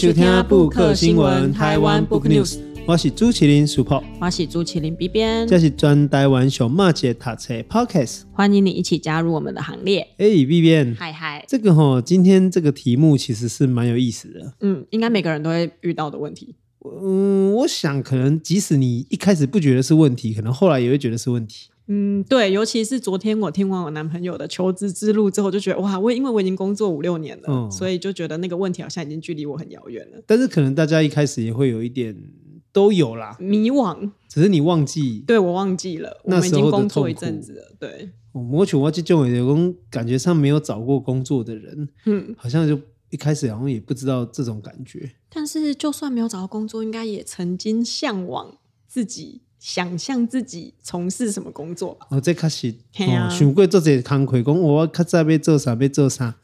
收听布克新闻台湾 Book News，我是朱麒麟 Super，我是朱麒麟 B 编，这是专台湾小马姐塔车 Podcast，欢迎你一起加入我们的行列。哎，B 编，嗨嗨，这个哈，今天这个题目其实是蛮有意思的，嗯，应该每个人都会遇到的问题。嗯，我想可能即使你一开始不觉得是问题，可能后来也会觉得是问题。嗯，对，尤其是昨天我听完我男朋友的求职之路之后，就觉得哇，我因为我已经工作五六年了，嗯，所以就觉得那个问题好像已经距离我很遥远了。但是可能大家一开始也会有一点都有啦，迷惘，只是你忘记，对，我忘记了，我们已经工作一阵子了，对。我觉得我这种有工感觉上没有找过工作的人，嗯，好像就一开始好像也不知道这种感觉。但是就算没有找到工作，应该也曾经向往自己。想象自己从事什么工作？哦，这开始哦，想过做这个工课，讲我较早要做啥，要做啥。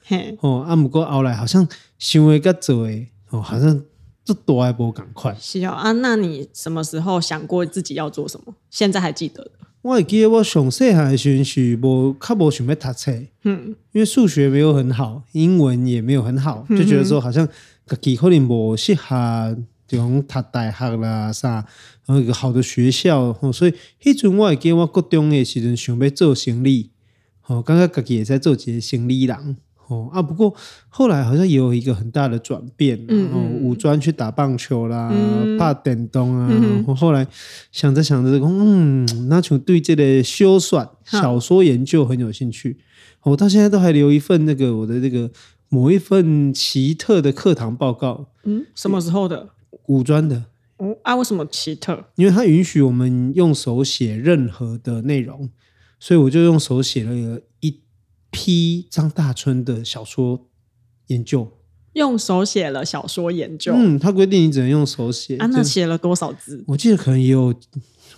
哦，啊，不过后来好像想的跟做的，哦，好像做多还不赶快。是哦，啊，那你什么时候想过自己要做什么？现在还记得的？我还记得我上细汉的时候是无较无想要读册，嗯，因为数学没有很好，英文也没有很好，就觉得说好像自己可能无适合。就讲读大学啦，啥，然后一个好的学校，吼，所以迄阵我会记得我国中的时阵想要做生理，吼，刚刚自己也在做一个生理人，吼。啊，不过后来好像也有一个很大的转变，然后五专去打棒球啦，嗯、打电动啊，嗯、然后后来想着想着，嗯，那就对这个修算小说研究很有兴趣，我到现在都还留一份那个我的这个某一份奇特的课堂报告，嗯，什么时候的？五专的，哦啊，为什么奇特？因为它允许我们用手写任何的内容，所以我就用手写了一批张大春的小说研究。用手写了小说研究，嗯，他规定你只能用手写。啊，那写了多少字？我记得可能也有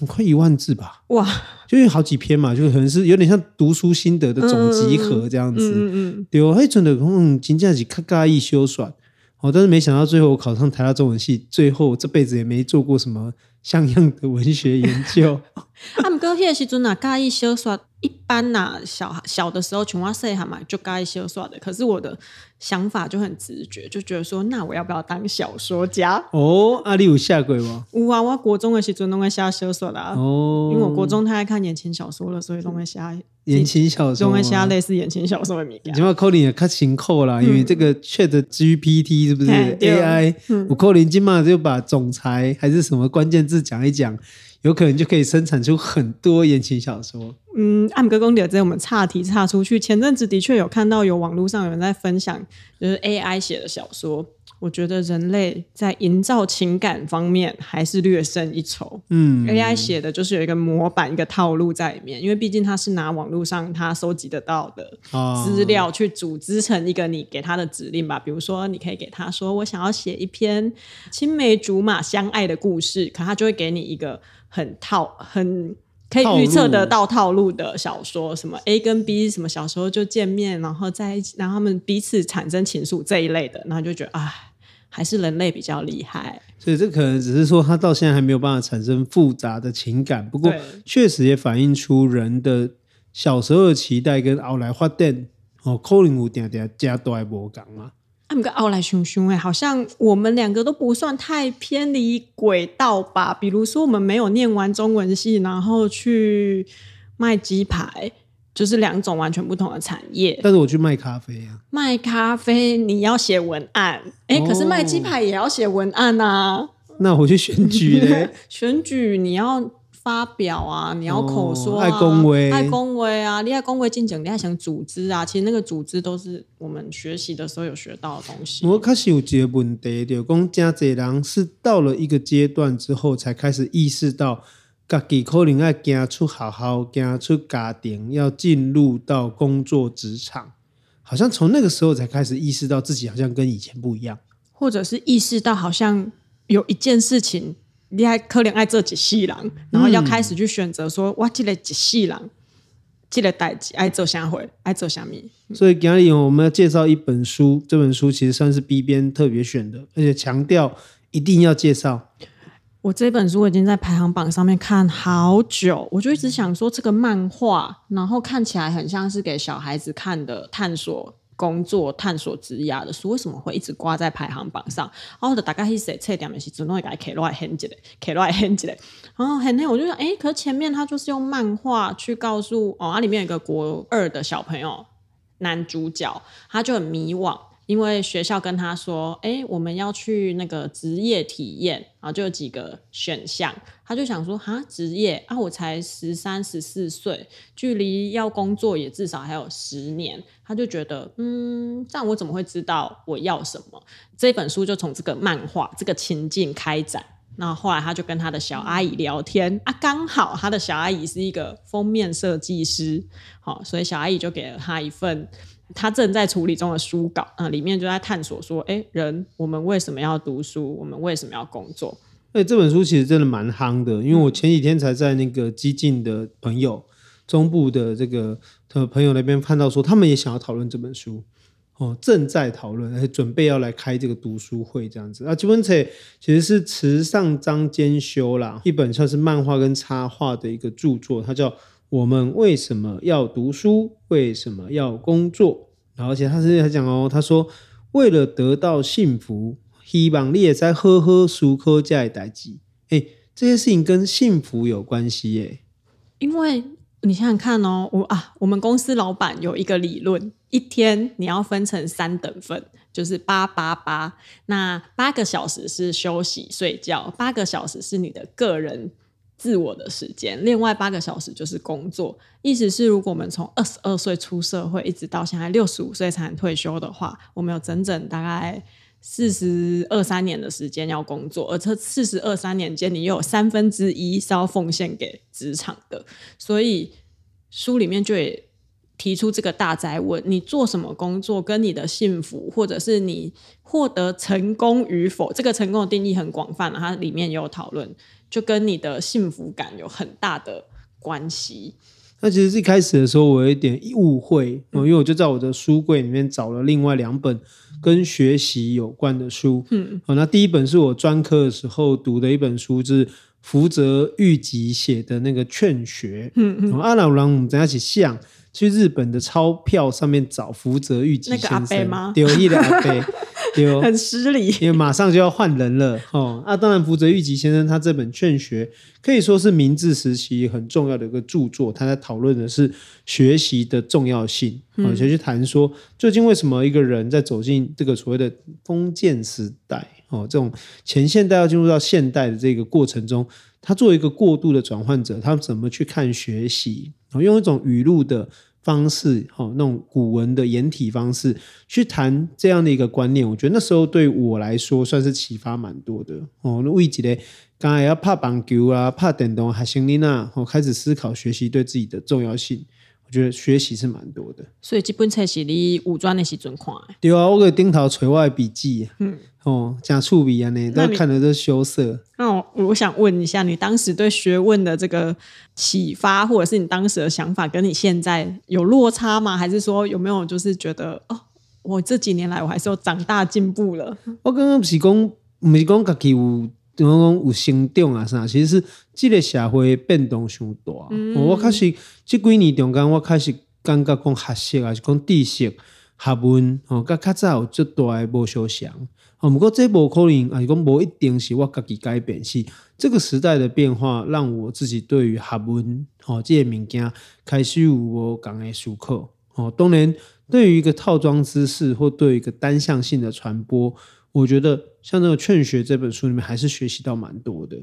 快一万字吧。哇，就有好几篇嘛，就可能是有点像读书心得的总集合这样子。嗯嗯，嗯，对，还真的，嗯，真正是较介意修算。哦，但是没想到最后我考上台大中文系，最后这辈子也没做过什么像样的文学研究。啊，不过那个时阵啊，介意小说一般呐、啊，小小的时候，像我细汉嘛，就介意小说的。可是我的想法就很直觉，就觉得说，那我要不要当小说家？哦，啊，丽有下过吗？有啊，我国中的时阵都会写小说啦。哦，因为我国中太爱看言情小说了，所以都会写言情小说，都会写类似言情小说的名。你要扣你也看情扣啦，因为这个 Chat GPT 是不是 AI？我扣你今嘛就把总裁还是什么关键字讲一讲。有可能就可以生产出很多言情小说。嗯，按哥公点在我们岔题岔出去。前阵子的确有看到有网络上有人在分享，就是 AI 写的小说。我觉得人类在营造情感方面还是略胜一筹。嗯，AI 写的就是有一个模板、一个套路在里面，因为毕竟它是拿网络上它收集得到的资料去组织成一个你给它的指令吧。比如说，你可以给他说：“我想要写一篇青梅竹马相爱的故事”，可他就会给你一个很套、很可以预测得到套路的小说，什么 A 跟 B 什么小时候就见面，然后在一起，然后他们彼此产生情愫这一类的，然后就觉得啊。还是人类比较厉害，所以这可能只是说他到现在还没有办法产生复杂的情感，不过确实也反映出人的小时候的期待跟后来发展哦，可能有点点加多还不讲嘛。他们个奥来熊熊哎，好像我们两个都不算太偏离轨道吧？比如说我们没有念完中文系，然后去卖鸡排。就是两种完全不同的产业，但是我去卖咖啡啊，卖咖啡你要写文案，哎、哦，可是卖鸡排也要写文案啊。那我去选举嘞，选举你要发表啊，你要口说、啊，爱恭维，爱恭维啊，你爱恭维进讲，你还想组织啊？其实那个组织都是我们学习的时候有学到的东西。我开始有一个问题，就讲真济人是到了一个阶段之后，才开始意识到。自己可能要走出好好，走出家庭，要进入到工作职场，好像从那个时候才开始意识到自己好像跟以前不一样，或者是意识到好像有一件事情你还可能爱做一世人，然后要开始去选择说，我这个一世人，这个代志爱做啥会，爱做啥咪。所以今天我们要介绍一本书，这本书其实算是 B 编特别选的，而且强调一定要介绍。我这本书已经在排行榜上面看好久，我就一直想说这个漫画，然后看起来很像是给小孩子看的探索工作探索职涯的书，为什么会一直挂在排行榜上？然后就大概是写册点的时候，会给它开落来很几嘞，开落来很几嘞。然后很累，我就想，哎，可是前面他就是用漫画去告诉哦，它里面有个国二的小朋友，男主角，他就很迷惘。因为学校跟他说：“哎，我们要去那个职业体验，然后就有几个选项。”他就想说：“哈，职业啊，我才十三、十四岁，距离要工作也至少还有十年。”他就觉得：“嗯，这样我怎么会知道我要什么？”这本书就从这个漫画这个情境开展。那后，后来他就跟他的小阿姨聊天啊，刚好他的小阿姨是一个封面设计师，好，所以小阿姨就给了他一份。他正在处理中的书稿啊，里面就在探索说：哎，人我们为什么要读书？我们为什么要工作？哎，这本书其实真的蛮夯的，因为我前几天才在那个激进的朋友中部的这个的朋友那边看到说，他们也想要讨论这本书哦，正在讨论，而且准备要来开这个读书会这样子啊。这本册其实是池上章兼修啦，一本算是漫画跟插画的一个著作，它叫。我们为什么要读书？为什么要工作？然后，而且他是在讲哦，他说为了得到幸福，希望你也在呵呵舒克这样代志。哎，这些事情跟幸福有关系耶。因为你想想看哦，我啊，我们公司老板有一个理论，一天你要分成三等份，就是八八八。那八个小时是休息睡觉，八个小时是你的个人。自我的时间，另外八个小时就是工作。意思是，如果我们从二十二岁出社会，一直到现在六十五岁才退休的话，我们有整整大概四十二三年的时间要工作，而这四十二三年间，你又有三分之一是要奉献给职场的。所以书里面就也提出这个大哉问：你做什么工作，跟你的幸福，或者是你获得成功与否？这个成功的定义很广泛了，它里面也有讨论。就跟你的幸福感有很大的关系。那其实一开始的时候，我有一点误会，因为我就在我的书柜里面找了另外两本跟学习有关的书。嗯，好，那第一本是我专科的时候读的一本书，就是福泽谕吉写的那个《劝学》。嗯嗯，阿老郎我们等下一起像去日本的钞票上面找福泽谕吉先生，那个阿伯吗？丢一两杯，丢。很失礼，因为马上就要换人了哦。啊，当然，福泽谕吉先生他这本《劝学》可以说是明治时期很重要的一个著作。他在讨论的是学习的重要性，而且去谈说，究竟为什么一个人在走进这个所谓的封建时代哦，这种前现代要进入到现代的这个过程中，他作为一个过渡的转换者，他怎么去看学习？用一种语录的。方式，哈，那种古文的言体方式去谈这样的一个观念，我觉得那时候对我来说算是启发蛮多的哦。那为几嘞？刚才要拍棒球啊，拍电动还行哩呢。我开始思考学习对自己的重要性，我觉得学习是蛮多的。所以这本册是你五专的时阵看的？对啊，我给顶头锤我的笔记，嗯。哦，讲触笔啊，那都看的都羞涩。那我我想问一下，你当时对学问的这个启发，或者是你当时的想法，跟你现在有落差吗？还是说有没有就是觉得哦，我这几年来我还是有长大进步了？我刚刚不是讲，不是讲自己有，怎么讲有成长啊啥？其实是这个社会变动太大。嗯、我开始这几年中间，我开始感觉讲学习啊是讲知识、学问哦，跟较早有最大的不相像。哦，不过这无可能，啊，是讲无一定是我家己改变，是这个时代的变化让我自己对于学问，哦，这些物件开始有无同的思考。哦，当然，对于一个套装知识或对于一个单向性的传播，我觉得像这个《劝学》这本书里面还是学习到蛮多的。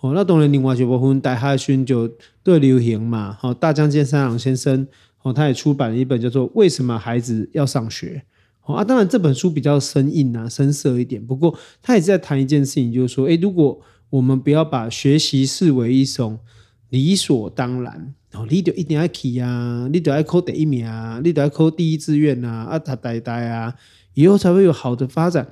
哦，那当然，另外一部分大学生就对流行嘛，哦，大江健三郎先生，哦，他也出版了一本叫做《为什么孩子要上学》。啊，当然这本书比较生硬啊，深涩一点。不过他也是在谈一件事情，就是说，诶，如果我们不要把学习视为一种理所当然，哦，你就一定要去啊，你就要考第一名啊，你就要考第一志愿啊，啊，他呆呆啊，以后才会有好的发展。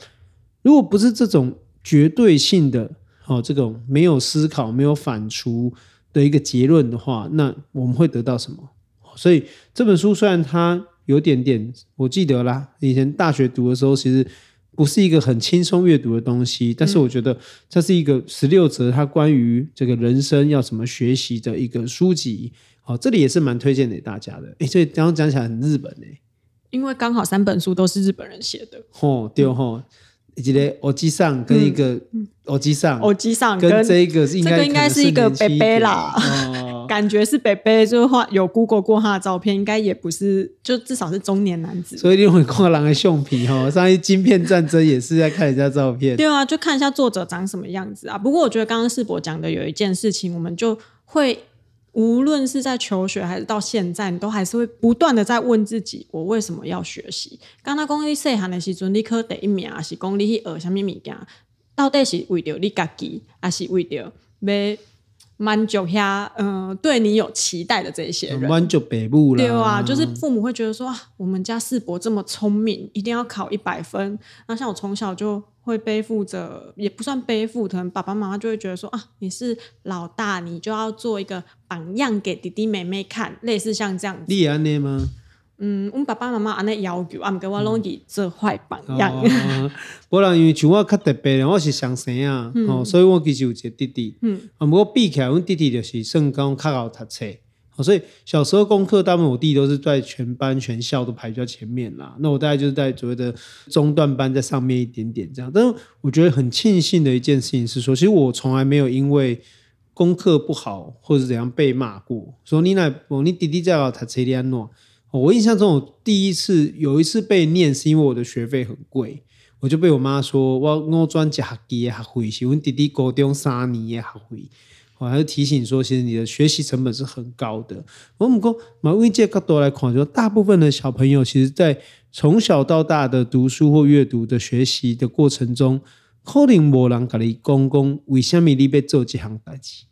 如果不是这种绝对性的，哦，这种没有思考、没有反刍的一个结论的话，那我们会得到什么？所以这本书虽然它。有点点，我记得啦。以前大学读的时候，其实不是一个很轻松阅读的东西，但是我觉得这是一个十六则，它关于这个人生要怎么学习的一个书籍。好，这里也是蛮推荐给大家的。哎，这刚刚讲起来很日本诶。因为刚好三本书都是日本人写的。哦，对吼，一个耳机上跟一个耳机上，耳机上跟这个是应该这个应该是一个北北啦。感觉是北北，就是画有 Google 过他的照片，应该也不是，就至少是中年男子。所以你会看人的相片哈，上一晶片战争也是在看人家照片。对啊，就看一下作者长什么样子啊。不过我觉得刚刚世博讲的有一件事情，我们就会无论是在求学还是到现在，你都还是会不断的在问自己：我为什么要学习？刚刚讲你细汉的时阵，你考第一名，还是讲你去学什么物件？到底是为了你家己，还是为了要？满足下，嗯、呃，对你有期待的这些人，满足北部了，对啊，就是父母会觉得说，啊，我们家世博这么聪明，一定要考一百分。那像我从小就会背负着，也不算背负，可能爸爸妈妈就会觉得说，啊，你是老大，你就要做一个榜样给弟弟妹妹看，类似像这样子。你也安呢吗？嗯，我爸爸妈妈安尼要求，啊，毋过我拢以做坏榜样。无人因为像我较特别，我是上生啊，嗯、哦，所以我其实有一个弟弟。嗯，啊，不过比起来，阮弟弟就是算讲较好读册。所以小时候功课，大部分我弟都是在全班全校都排在前面啦。那我大概就是在所谓的中段班，在上面一点点这样。但是我觉得很庆幸的一件事情是说，其实我从来没有因为功课不好或者怎样被骂过。说你那，哦，你弟弟在搞读册你安诺？我印象中，我第一次有一次被念，是因为我的学费很贵，我就被我妈说我我转一学期的学费是我弟弟高中三年的学费，我还是提醒说，其实你的学习成本是很高的。我们讲，从这个角度来看，就大部分的小朋友，其实在从小到大的读书或阅读的学习的过程中，可能没人跟你讲讲为什么你被做这行代志，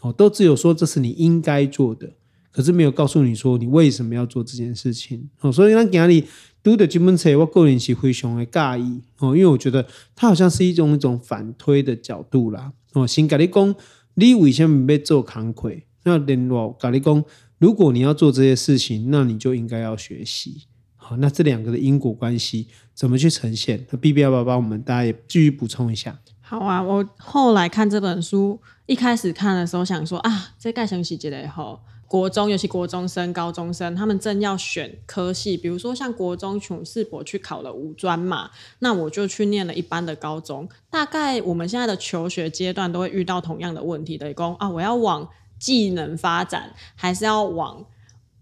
哦，都只有说这是你应该做的。可是没有告诉你说你为什么要做这件事情哦，所以那今日读的这本书，我个人是非常的介意哦，因为我觉得它好像是一种一种反推的角度啦哦。先跟你讲，你为什么要做工课？那另外跟你讲，如果你要做这些事情，那你就应该要学习。好，那这两个的因果关系怎么去呈现？那 B B 要不要帮我们大家也继续补充一下？好啊，我后来看这本书，一开始看的时候想说啊，这盖成细节的后。国中，尤其国中生、高中生，他们正要选科系，比如说像国中，从世博去考了五专嘛，那我就去念了一般的高中。大概我们现在的求学阶段都会遇到同样的问题的，讲啊，我要往技能发展，还是要往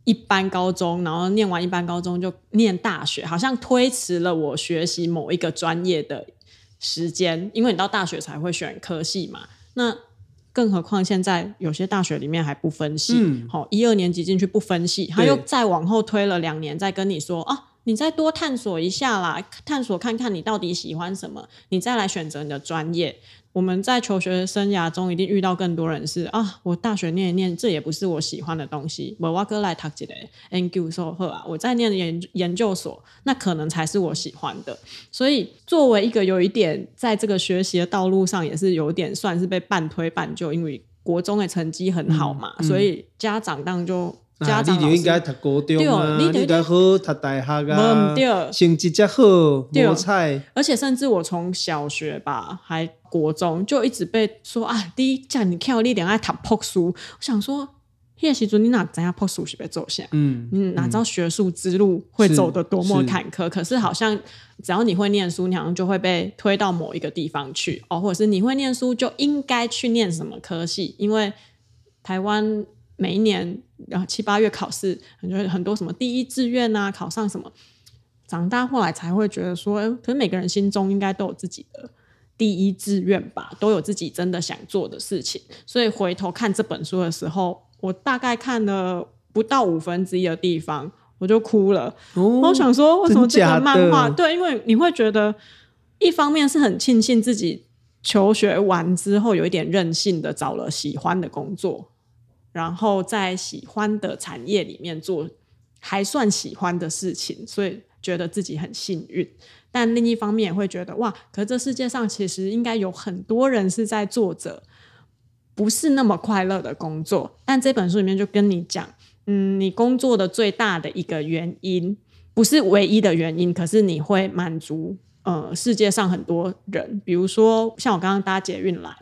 一般高中，然后念完一般高中就念大学，好像推迟了我学习某一个专业的时间，因为你到大学才会选科系嘛，那。更何况现在有些大学里面还不分系，好、嗯，一二年级进去不分系，他又再往后推了两年，再跟你说啊，你再多探索一下啦，探索看看你到底喜欢什么，你再来选择你的专业。我们在求学生涯中一定遇到更多人是啊，我大学念一念，这也不是我喜欢的东西。我挖哥来读一个研究所后啊，我在念研研究所，那可能才是我喜欢的。所以作为一个有一点在这个学习的道路上也是有点算是被半推半就，因为国中的成绩很好嘛，嗯嗯、所以家长当就。家长、啊、你就应该读高中啊，你应该好读大学啊，成绩才好，无彩。而且甚至我从小学吧，还国中就一直被说啊，第一叫你看你恋爱读破书。我想说，那个时阵你哪知道破书是要走向？嗯，你哪知道学术之路会走得多么坎坷？可是好像只要你会念书，你好像就会被推到某一个地方去哦，或者是你会念书就应该去念什么科系？因为台湾。每一年，然后七八月考试，很多很多什么第一志愿啊，考上什么，长大后来才会觉得说，可是每个人心中应该都有自己的第一志愿吧，都有自己真的想做的事情。所以回头看这本书的时候，我大概看了不到五分之一的地方，我就哭了。哦，我想说，为什么这个漫画？对，因为你会觉得，一方面是很庆幸自己求学完之后有一点任性的找了喜欢的工作。然后在喜欢的产业里面做还算喜欢的事情，所以觉得自己很幸运。但另一方面也会觉得哇，可是这世界上其实应该有很多人是在做着不是那么快乐的工作。但这本书里面就跟你讲，嗯，你工作的最大的一个原因不是唯一的原因，可是你会满足呃世界上很多人，比如说像我刚刚搭捷运来。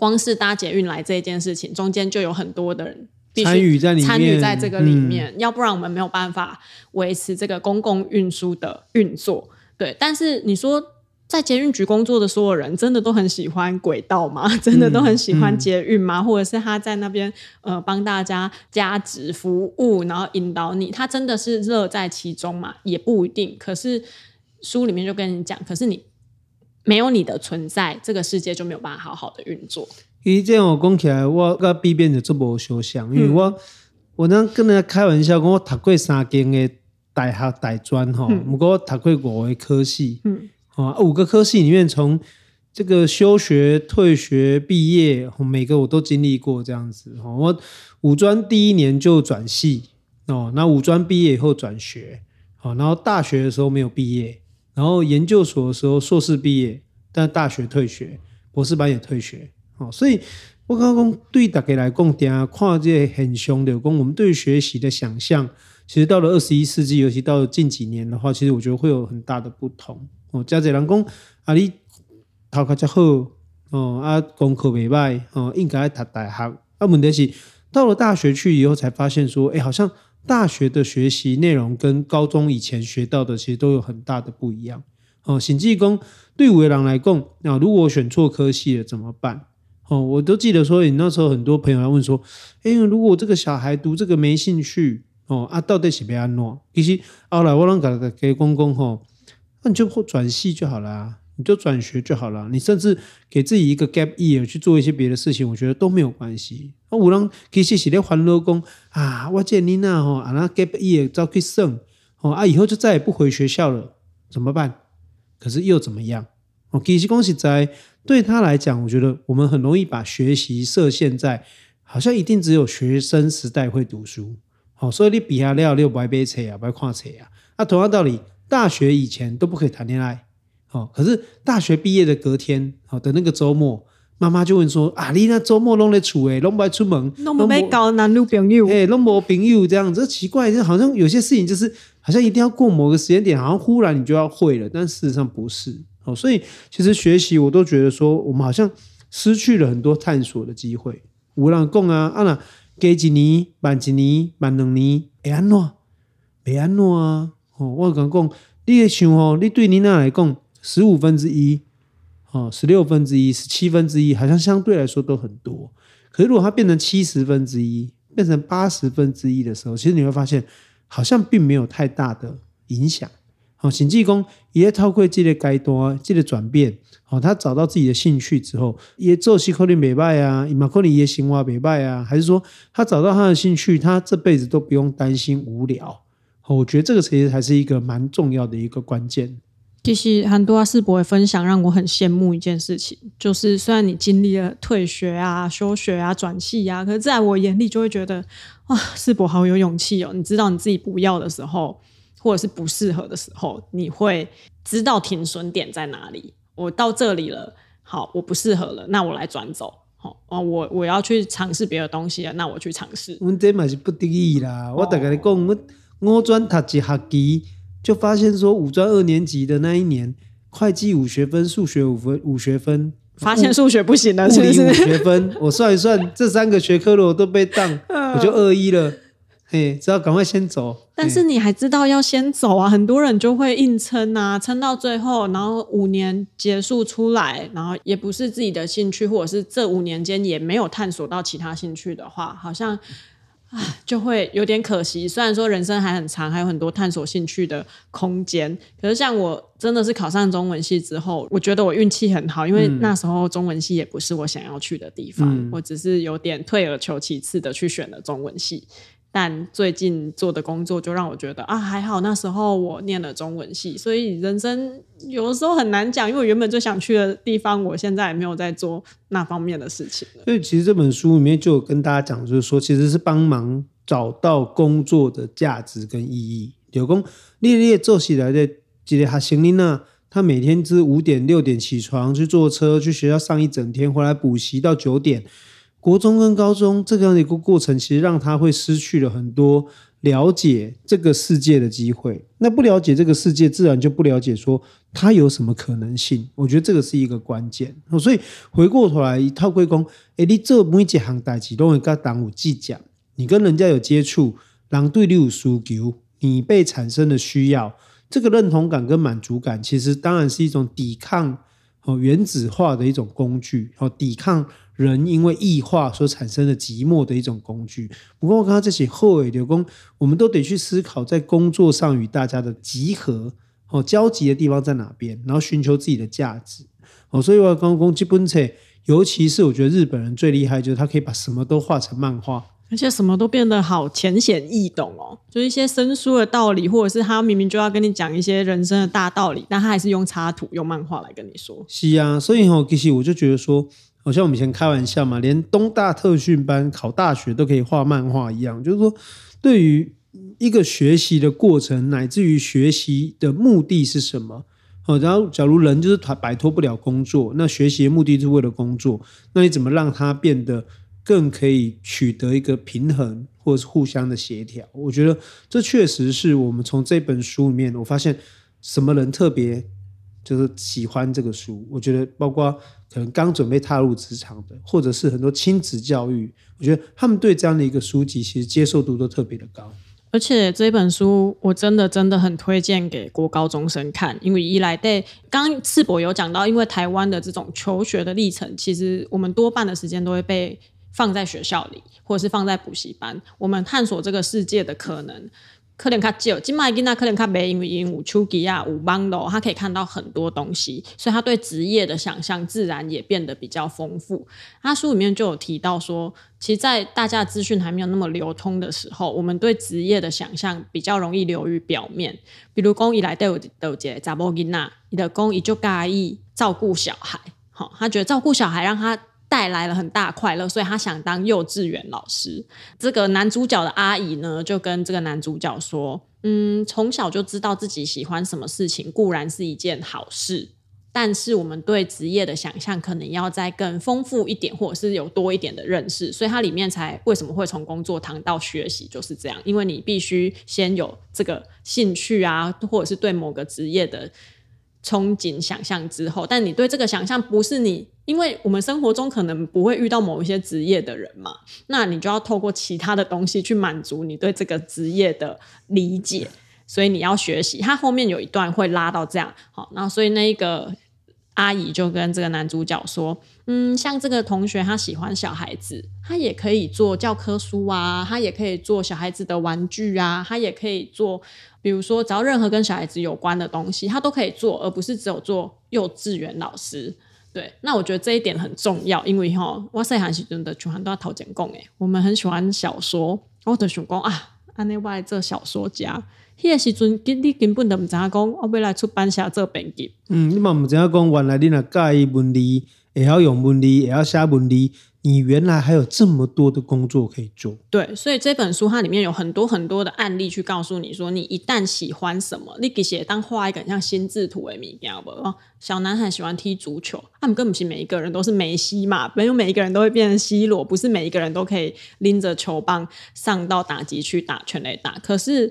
光是搭捷运来这件事情，中间就有很多的人参与在参与在这个里面，嗯、要不然我们没有办法维持这个公共运输的运作。对，但是你说在捷运局工作的所有人，真的都很喜欢轨道吗？真的都很喜欢捷运吗？嗯嗯、或者是他在那边呃帮大家加值服务，然后引导你，他真的是乐在其中吗？也不一定。可是书里面就跟你讲，可是你没有你的存在，这个世界就没有办法好好的运作。其实这样我讲起来，我跟 B 变的这么相像，因为我、嗯、我那跟人家开玩笑，讲我读过三间的大学大专哈，不过、嗯、我读过五个科系，嗯，啊五个科系里面，从这个休学、退学、毕业，每个我都经历过这样子。我五专第一年就转系哦，那五专毕业以后转学，然后大学的时候没有毕业，然后研究所的时候硕士毕业，但大学退学，博士班也退学。哦，所以我刚刚对大家来讲，点看这现象的讲，我们对学习的想象，其实到了二十一世纪，尤其到了近几年的话，其实我觉得会有很大的不同。哦，加这人讲啊，你考较好，哦啊，功课未歹，哦，应该读大学。啊，问题是到了大学去以后，才发现说，哎，好像大学的学习内容跟高中以前学到的，其实都有很大的不一样。哦，甚至讲对有的人来讲，啊，如果我选错科系了怎么办？哦，我都记得说，你那时候很多朋友来问说，哎，如果我这个小孩读这个没兴趣，哦啊，到底是要安怎？其实后来我拢给给公公吼，那你就转系就好了，啊你就转学就好了，你甚至给自己一个 gap year 去做一些别的事情，我觉得都没有关系。那有人其实是咧烦恼讲啊，我见你那吼啊那 gap year 早去算，哦啊以后就再也不回学校了，怎么办？可是又怎么样？哦，其实恭喜在。对他来讲，我觉得我们很容易把学习设限在好像一定只有学生时代会读书，好，所以你比下料六不爱背册啊，不爱看册啊。那同样道理，大学以前都不可以谈恋爱，好，可是大学毕业的隔天，好的那个周末，妈妈就问说：啊，你那周末弄在厝诶，弄不爱出门，拢没搞男女朋友，哎，弄没朋友这样子，奇怪，就好像有些事情就是好像一定要过某个时间点，好像忽然你就要会了，但事实上不是。哦，所以其实学习我都觉得说，我们好像失去了很多探索的机会。有人讲啊，啊那给一年、慢一年、慢两年，会安怎？会安怎啊？哦，我讲讲，你的想哦，你对你那来讲，十五分之一，哦，十六分之一，十七分之一，好像相对来说都很多。可是如果它变成七十分之一，变成八十分之一的时候，其实你会发现，好像并没有太大的影响。好，甚至讲也透过这个该多，这个转变，哦，他找到自己的兴趣之后，也做西可能美拜啊，马可能也行哇美拜啊，还是说他找到他的兴趣，他这辈子都不用担心无聊。哦我觉得这个其实还是一个蛮重要的一个关键。其实很多世博的分享让我很羡慕一件事情，就是虽然你经历了退学啊、休学啊、转系啊，可是在我眼里就会觉得，哇，世博好有勇气哦！你知道你自己不要的时候。或者是不适合的时候，你会知道停损点在哪里。我到这里了，好，我不适合了，那我来转走。好，我我要去尝试别的东西了，那我去尝试。我这嘛是不得已啦。我大概你讲，我五专读一学期，就发现说五专二年级的那一年，会计五学分，数学五分五学分，发现数学不行了，是不是？物理五学分，我算一算，这三个学科的我都被当，我就二一了。嘿，只要赶快先走。但是你还知道要先走啊？很多人就会硬撑啊，撑到最后，然后五年结束出来，然后也不是自己的兴趣，或者是这五年间也没有探索到其他兴趣的话，好像啊就会有点可惜。虽然说人生还很长，还有很多探索兴趣的空间，可是像我真的是考上中文系之后，我觉得我运气很好，因为那时候中文系也不是我想要去的地方，嗯、我只是有点退而求其次的去选了中文系。但最近做的工作就让我觉得啊，还好那时候我念了中文系，所以人生有的时候很难讲，因为我原本最想去的地方，我现在也没有在做那方面的事情。所以其实这本书里面就有跟大家讲，就是说其实是帮忙找到工作的价值跟意义。有工烈烈做起来的记得哈行李呢，他每天是五点六点起床去坐车去学校上一整天，回来补习到九点。国中跟高中这样的一个过程，其实让他会失去了很多了解这个世界的机会。那不了解这个世界，自然就不了解说他有什么可能性。我觉得这个是一个关键。所以回过头来，一套归功，诶，你做每一行代志都会跟党务计较，你跟人家有接触，狼对你有需求，你被产生的需要，这个认同感跟满足感，其实当然是一种抵抗哦原子化的一种工具，哦抵抗人因为异化所产生的寂寞的一种工具。不过我刚刚这些后尾流工，我们都得去思考，在工作上与大家的集合哦交集的地方在哪边，然后寻求自己的价值哦。所以我刚刚基本上。尤其是我觉得日本人最厉害，就是他可以把什么都画成漫画，而且什么都变得好浅显易懂哦。就是一些生疏的道理，或者是他明明就要跟你讲一些人生的大道理，但他还是用插图、用漫画来跟你说。是啊，所以哈，其实我就觉得说，好像我们以前开玩笑嘛，连东大特训班考大学都可以画漫画一样，就是说，对于一个学习的过程，乃至于学习的目的是什么？哦，然后假如人就是他摆脱不了工作，那学习的目的是为了工作，那你怎么让他变得更可以取得一个平衡，或者是互相的协调？我觉得这确实是我们从这本书里面，我发现什么人特别就是喜欢这个书。我觉得包括可能刚准备踏入职场的，或者是很多亲子教育，我觉得他们对这样的一个书籍其实接受度都特别的高。而且这本书我真的真的很推荐给国高中生看，因为一来对，刚刚赤博有讲到，因为台湾的这种求学的历程，其实我们多半的时间都会被放在学校里，或者是放在补习班，我们探索这个世界的可能。可能较少，今麦囡仔可能较没，因为因有手机啊，有网络，他可以看到很多东西，所以他对职业的想象自然也变得比较丰富。他书里面就有提到说，其实，在大家资讯还没有那么流通的时候，我们对职业的想象比较容易流于表面。比如讲，伊来都有都有查某囡仔，伊的讲伊就介意照顾小孩，好，他觉得照顾小孩让他。带来了很大快乐，所以他想当幼稚园老师。这个男主角的阿姨呢，就跟这个男主角说：“嗯，从小就知道自己喜欢什么事情，固然是一件好事，但是我们对职业的想象可能要再更丰富一点，或者是有多一点的认识。所以它里面才为什么会从工作谈到学习，就是这样，因为你必须先有这个兴趣啊，或者是对某个职业的。”憧憬想象之后，但你对这个想象不是你，因为我们生活中可能不会遇到某一些职业的人嘛，那你就要透过其他的东西去满足你对这个职业的理解，所以你要学习。它后面有一段会拉到这样，好，那所以那一个阿姨就跟这个男主角说，嗯，像这个同学他喜欢小孩子，他也可以做教科书啊，他也可以做小孩子的玩具啊，他也可以做。比如说，只要任何跟小孩子有关的东西，他都可以做，而不是只有做幼稚园老师。对，那我觉得这一点很重要，因为哈，哇塞，韩喜真的全都要讨钱供诶。我们很喜欢小说，我的想讲啊，安内外这小说家，迄个时阵你根本都唔知影讲，我要来出版社做编辑。嗯，你嘛唔知影讲，原来你若介意文理，会晓用文理，会晓写文理。你原来还有这么多的工作可以做，对，所以这本书它里面有很多很多的案例去告诉你说，你一旦喜欢什么，你给写当画一个很像心智图的物件不？小男孩喜欢踢足球，他们根本不是每一个人都是梅西嘛，没有每一个人都会变成 C 罗，不是每一个人都可以拎着球棒上到打击区打全垒打。可是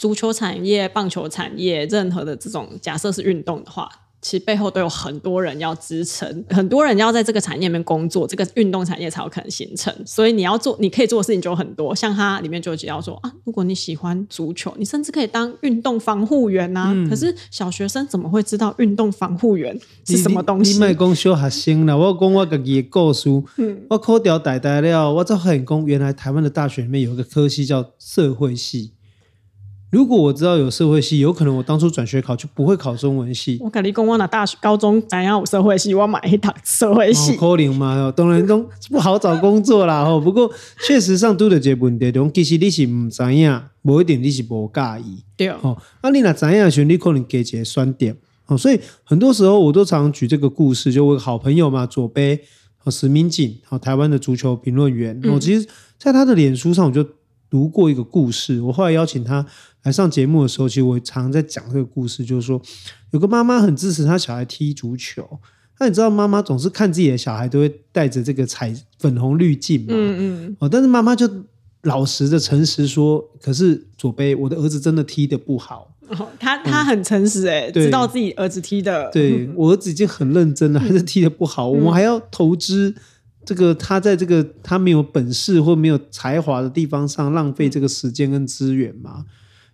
足球产业、棒球产业，任何的这种假设是运动的话。其实背后都有很多人要支撑，很多人要在这个产业里面工作，这个运动产业才有可能形成。所以你要做，你可以做的事情就很多。像它里面就有提到说啊，如果你喜欢足球，你甚至可以当运动防护员啊。嗯、可是小学生怎么会知道运动防护员是什么东西？你卖讲小学生啦，我讲我自己的故事。嗯，我考掉大大了，我才发现讲，原来台湾的大学里面有一个科系叫社会系。如果我知道有社会系，有可能我当初转学考就不会考中文系。我跟你讲，我那大学、高中怎样有社会系，我买一堂社会系。可能嘛，当然都不好找工作啦。吼，不过确实上都的这问题，中其实你是唔知影，无一定你是无介意。对哦，啊，你若知影的时候，你可能给一个选点。哦，所以很多时候我都常举这个故事，就我好朋友嘛，左杯和石明景，和台湾的足球评论员。我、嗯、其实在他的脸书上，我就读过一个故事。我后来邀请他。来上节目的时候，其实我常常在讲这个故事，就是说有个妈妈很支持她小孩踢足球，那你知道妈妈总是看自己的小孩都会带着这个彩粉红滤镜嘛，嗯嗯，哦，但是妈妈就老实的诚实说，可是左杯，我的儿子真的踢得不好，哦、他他很诚实哎、嗯，知道自己儿子踢的，对，我儿子已经很认真了，还是踢得不好，嗯、我们还要投资这个他在这个他没有本事或没有才华的地方上浪费这个时间跟资源吗？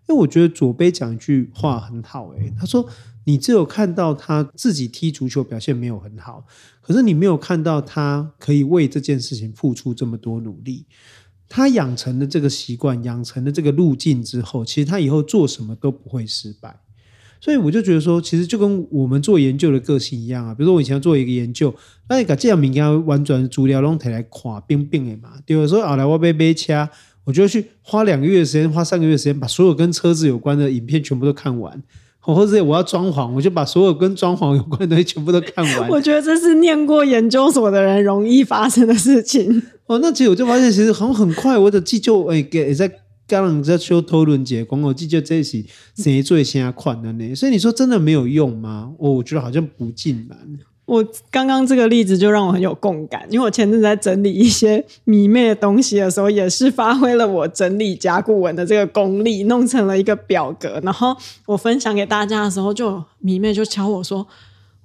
因为我觉得左杯讲一句话很好，诶，他说你只有看到他自己踢足球表现没有很好，可是你没有看到他可以为这件事情付出这么多努力。他养成了这个习惯，养成了这个路径之后，其实他以后做什么都不会失败。所以我就觉得说，其实就跟我们做研究的个性一样啊。比如说我以前做一个研究，那你把这样物件完全资料拢提来看，冰冰的嘛。对，所以后来我买买车，我就去花两个月的时间，花三个月的时间，把所有跟车子有关的影片全部都看完。或者我要装潢，我就把所有跟装潢有关的东西全部都看完。我觉得这是念过研究所的人容易发生的事情。哦，那其实我就发现，其实好像很快，我的记就诶，给在刚刚在修讨论结果，我记就这是谁最先款的呢？所以你说真的没有用吗？哦，我觉得好像不尽然。我刚刚这个例子就让我很有共感，因为我前阵在整理一些迷妹的东西的时候，也是发挥了我整理甲骨文的这个功力，弄成了一个表格，然后我分享给大家的时候，就迷妹就敲我说：“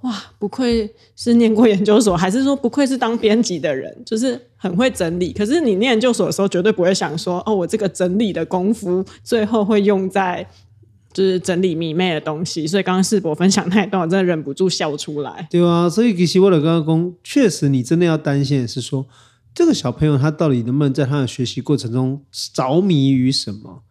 哇，不愧是念过研究所，还是说不愧是当编辑的人，就是很会整理。可是你念研究所的时候，绝对不会想说，哦，我这个整理的功夫最后会用在。”就是整理迷妹的东西，所以刚刚世博分享那一段，我真的忍不住笑出来。对啊，所以其实我的刚刚讲，确实你真的要担心的是说，这个小朋友他到底能不能在他的学习过程中着迷于什么？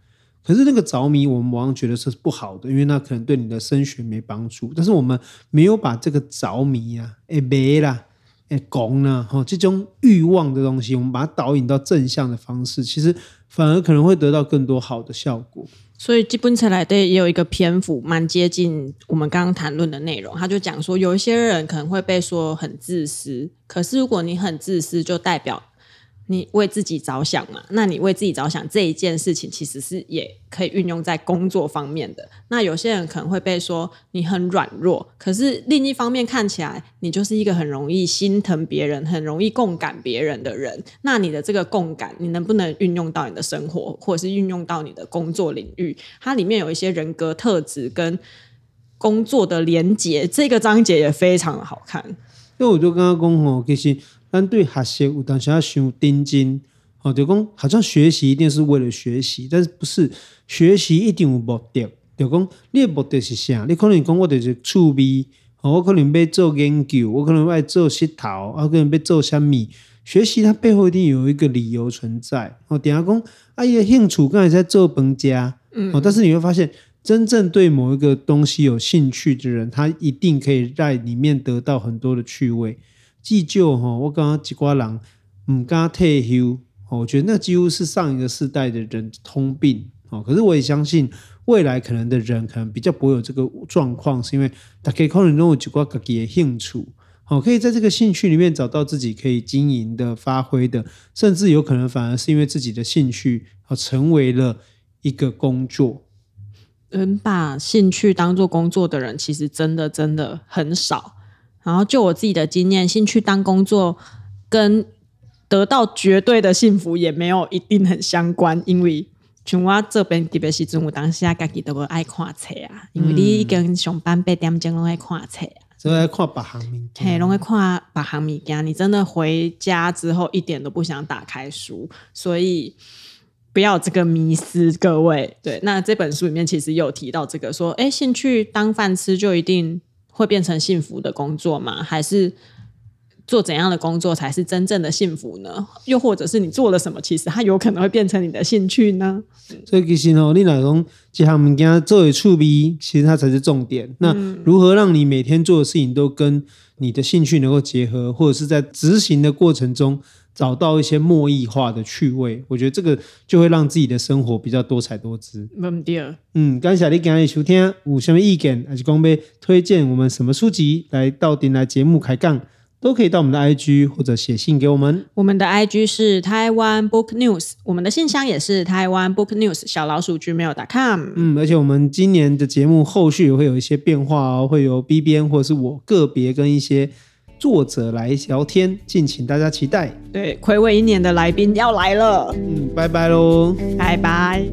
可是那个着迷，我们往往觉得是不好的，因为那可能对你的升学没帮助。但是我们没有把这个着迷啊、哎没啦、哎拱啦，哈，这种欲望的东西，我们把它导引到正向的方式，其实反而可能会得到更多好的效果。所以基本上来的也有一个篇幅蛮接近我们刚刚谈论的内容，他就讲说有一些人可能会被说很自私，可是如果你很自私，就代表。你为自己着想嘛？那你为自己着想这一件事情，其实是也可以运用在工作方面的。那有些人可能会被说你很软弱，可是另一方面看起来，你就是一个很容易心疼别人、很容易共感别人的人。那你的这个共感，你能不能运用到你的生活，或者是运用到你的工作领域？它里面有一些人格特质跟工作的连结，这个章节也非常的好看。因为我就跟他讲吼，其实。但对学习有当时要想定睛，哦，就讲好像学习一定是为了学习，但是不是学习一定有目的？就讲你的目的是啥？你可能讲我就是趣味，我可能要做研究，我可能爱做石头，我可能要做虾米。学习它背后一定有一个理由存在。哦，等下讲啊，伊的兴趣刚才在做饭家，嗯，但是你会发现，真正对某一个东西有兴趣的人，他一定可以在里面得到很多的趣味。至少哈，我刚刚一挂人唔敢退休，我觉得那几乎是上一个世代的人通病。哦可是我也相信未来可能的人可能比较不会有这个状况，是因为大家可能都有几挂自己的兴趣，好，可以在这个兴趣里面找到自己可以经营的、发挥的，甚至有可能反而是因为自己的兴趣，成为了一个工作。能把兴趣当做工作的人，其实真的真的很少。然后就我自己的经验，兴趣当工作跟得到绝对的幸福也没有一定很相关。因为像我这边特别是中午当时啊，自己都会爱看册啊。因为你跟上班八点钟拢爱看册啊，所以爱看别行物件，嘿，拢爱看别行物件。你真的回家之后一点都不想打开书，所以不要这个迷思，各位。对，那这本书里面其实有提到这个，说，哎，兴趣当饭吃就一定。会变成幸福的工作吗？还是做怎样的工作才是真正的幸福呢？又或者是你做了什么，其实它有可能会变成你的兴趣呢？所以其实哦，你来讲这项物件做为趣味，其实它才是重点。那如何让你每天做的事情都跟你的兴趣能够结合，或者是在执行的过程中，找到一些莫义化的趣味，我觉得这个就会让自己的生活比较多彩多姿。没错。嗯，感谢你今日收听，有什么意见还是讲要推荐我们什么书籍来到电台节目开杠，都可以到我们的 IG 或者写信给我们。我们的 IG 是台湾 Book News，我们的信箱也是台湾 Book News 小老鼠 gmail.com。嗯，而且我们今年的节目后续也会有一些变化哦，会有 B 编或者是我个别跟一些。作者来聊天，敬请大家期待。对，暌违一年的来宾要来了。嗯，拜拜喽，拜拜。